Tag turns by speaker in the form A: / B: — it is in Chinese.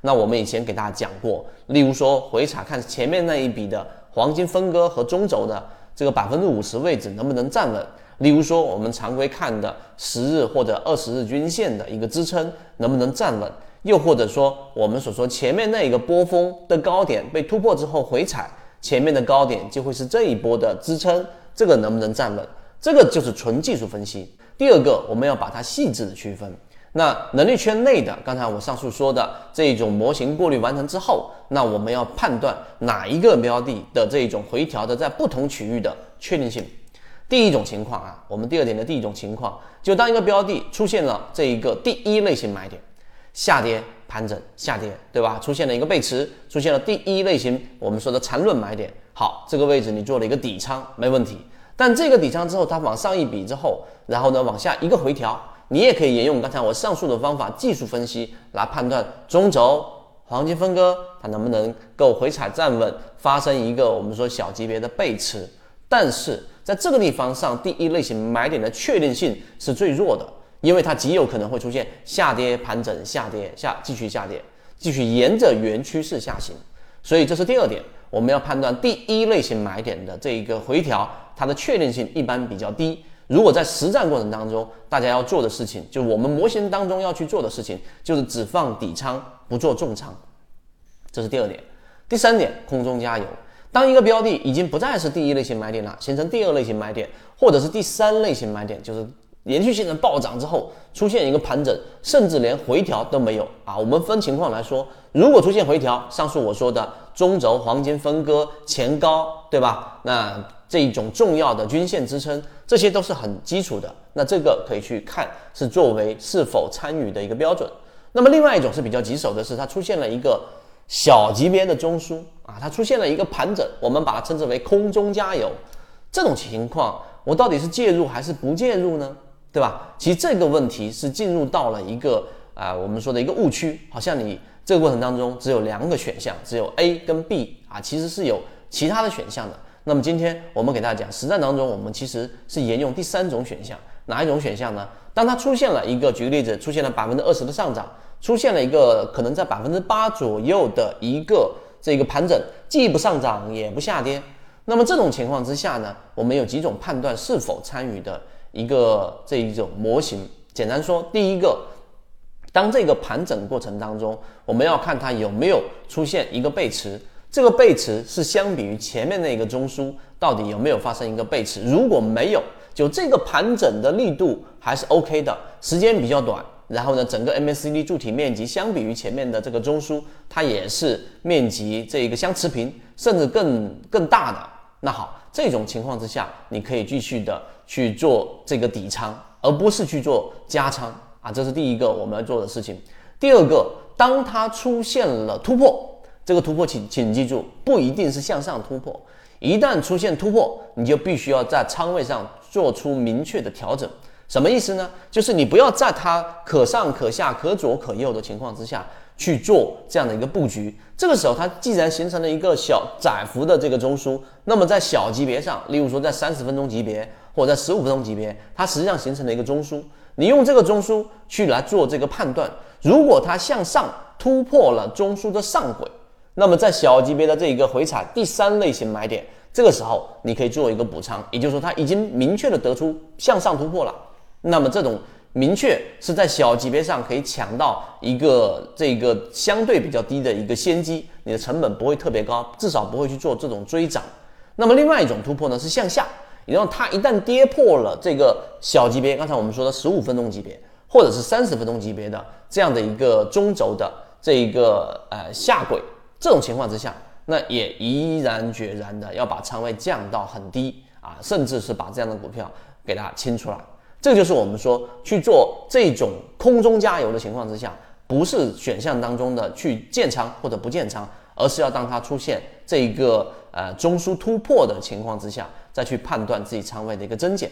A: 那我们以前给大家讲过，例如说回踩看前面那一笔的黄金分割和中轴的这个百分之五十位置能不能站稳。例如说，我们常规看的十日或者二十日均线的一个支撑能不能站稳，又或者说我们所说前面那一个波峰的高点被突破之后回踩，前面的高点就会是这一波的支撑，这个能不能站稳？这个就是纯技术分析。第二个，我们要把它细致的区分。那能力圈内的，刚才我上述说的这一种模型过滤完成之后，那我们要判断哪一个标的的这一种回调的在不同区域的确定性。第一种情况啊，我们第二点的第一种情况，就当一个标的出现了这一个第一类型买点，下跌盘整下跌，对吧？出现了一个背驰，出现了第一类型我们说的缠论买点。好，这个位置你做了一个底仓，没问题。但这个底仓之后，它往上一笔之后，然后呢往下一个回调，你也可以沿用刚才我上述的方法，技术分析来判断中轴黄金分割它能不能够回踩站稳，发生一个我们说小级别的背驰，但是。在这个地方上，第一类型买点的确定性是最弱的，因为它极有可能会出现下跌盘整、下跌下继续下跌，继续沿着原趋势下行。所以这是第二点，我们要判断第一类型买点的这一个回调，它的确定性一般比较低。如果在实战过程当中，大家要做的事情，就是我们模型当中要去做的事情，就是只放底仓，不做重仓。这是第二点。第三点，空中加油。当一个标的已经不再是第一类型买点了，形成第二类型买点，或者是第三类型买点，就是连续性的暴涨之后出现一个盘整，甚至连回调都没有啊。我们分情况来说，如果出现回调，上述我说的中轴黄金分割前高，对吧？那这一种重要的均线支撑，这些都是很基础的。那这个可以去看是作为是否参与的一个标准。那么另外一种是比较棘手的是，它出现了一个。小级别的中枢啊，它出现了一个盘整，我们把它称之为空中加油。这种情况，我到底是介入还是不介入呢？对吧？其实这个问题是进入到了一个啊，我们说的一个误区，好像你这个过程当中只有两个选项，只有 A 跟 B 啊，其实是有其他的选项的。那么今天我们给大家讲，实战当中我们其实是沿用第三种选项，哪一种选项呢？当它出现了一个，举个例子，出现了百分之二十的上涨。出现了一个可能在百分之八左右的一个这个盘整，既不上涨也不下跌。那么这种情况之下呢，我们有几种判断是否参与的一个这一种模型。简单说，第一个，当这个盘整过程当中，我们要看它有没有出现一个背驰。这个背驰是相比于前面那个中枢到底有没有发生一个背驰。如果没有，就这个盘整的力度还是 OK 的，时间比较短。然后呢，整个 MACD 柱体面积相比于前面的这个中枢，它也是面积这一个相持平，甚至更更大的。那好，这种情况之下，你可以继续的去做这个底仓，而不是去做加仓啊。这是第一个我们要做的事情。第二个，当它出现了突破，这个突破请请记住，不一定是向上突破。一旦出现突破，你就必须要在仓位上做出明确的调整。什么意思呢？就是你不要在它可上可下、可左可右的情况之下去做这样的一个布局。这个时候，它既然形成了一个小窄幅的这个中枢，那么在小级别上，例如说在三十分钟级别或者在十五分钟级别，它实际上形成了一个中枢。你用这个中枢去来做这个判断，如果它向上突破了中枢的上轨，那么在小级别的这一个回踩第三类型买点，这个时候你可以做一个补仓，也就是说它已经明确的得出向上突破了。那么这种明确是在小级别上可以抢到一个这个相对比较低的一个先机，你的成本不会特别高，至少不会去做这种追涨。那么另外一种突破呢是向下，然后它一旦跌破了这个小级别，刚才我们说的十五分钟级别或者是三十分钟级别的这样的一个中轴的这一个呃下轨，这种情况之下，那也毅然决然的要把仓位降到很低啊，甚至是把这样的股票给它清出来。这就是我们说去做这种空中加油的情况之下，不是选项当中的去建仓或者不建仓，而是要当它出现这一个呃中枢突破的情况之下，再去判断自己仓位的一个增减。